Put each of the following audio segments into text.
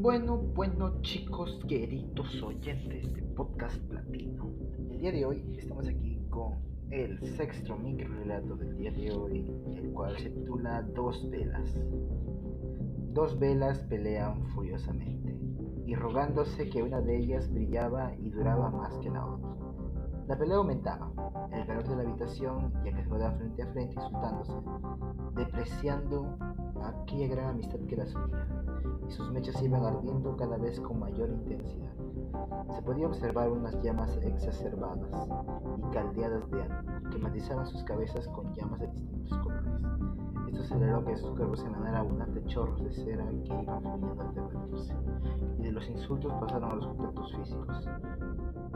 Bueno, bueno chicos, queridos oyentes de Podcast Platino. El día de hoy estamos aquí con el sexto micro relato del día de hoy, el cual se titula Dos velas. Dos velas pelean furiosamente, y rogándose que una de ellas brillaba y duraba más que la otra. La pelea aumentaba, el calor de la habitación, ya que se frente a frente insultándose, depreciando aquella gran amistad que las unía, y sus mechas iban ardiendo cada vez con mayor intensidad. Se podía observar unas llamas exacerbadas y caldeadas de ánimo que matizaban sus cabezas con llamas de distintos colores. Esto aceleró que sus cuerpos emanar abundantes chorros de cera que iban fluyendo al derretirse, y de los insultos pasaron a los contactos físicos.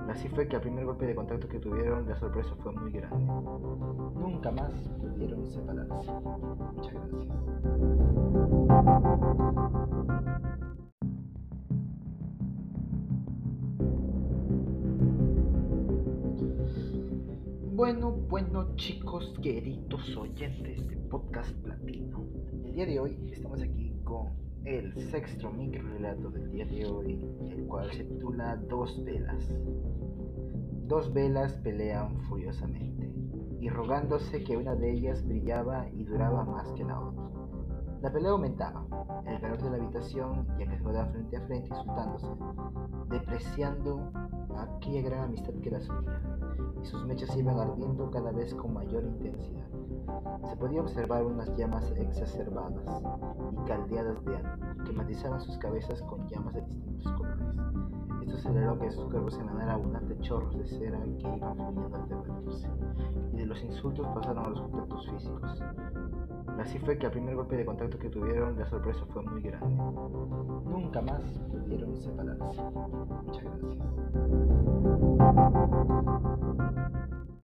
Así fue que al primer golpe de contacto que tuvieron, la sorpresa fue muy grande. Nunca más pudieron separarse. Muchas gracias. Bueno, bueno chicos, queridos oyentes de Podcast Platino. El día de hoy estamos aquí con el sexto micro relato del día de hoy, el cual se titula Dos velas. Dos velas pelean furiosamente, y rogándose que una de ellas brillaba y duraba más que la otra. La pelea aumentaba, el calor de la habitación, ya que se quedaban frente a frente insultándose, depreciando aquella gran amistad que las unía, y sus mechas iban ardiendo cada vez con mayor intensidad. Se podía observar unas llamas exacerbadas y caldeadas de ánimo que matizaban sus cabezas con llamas de distintos colores. Esto aceleró que sus cuerpos emanar abundantes chorros de cera que iban fluyendo al derretirse, y de los insultos pasaron a los contactos físicos. Así fue que al primer golpe de contacto que tuvieron, la sorpresa fue muy grande. Nunca más pudieron separarse.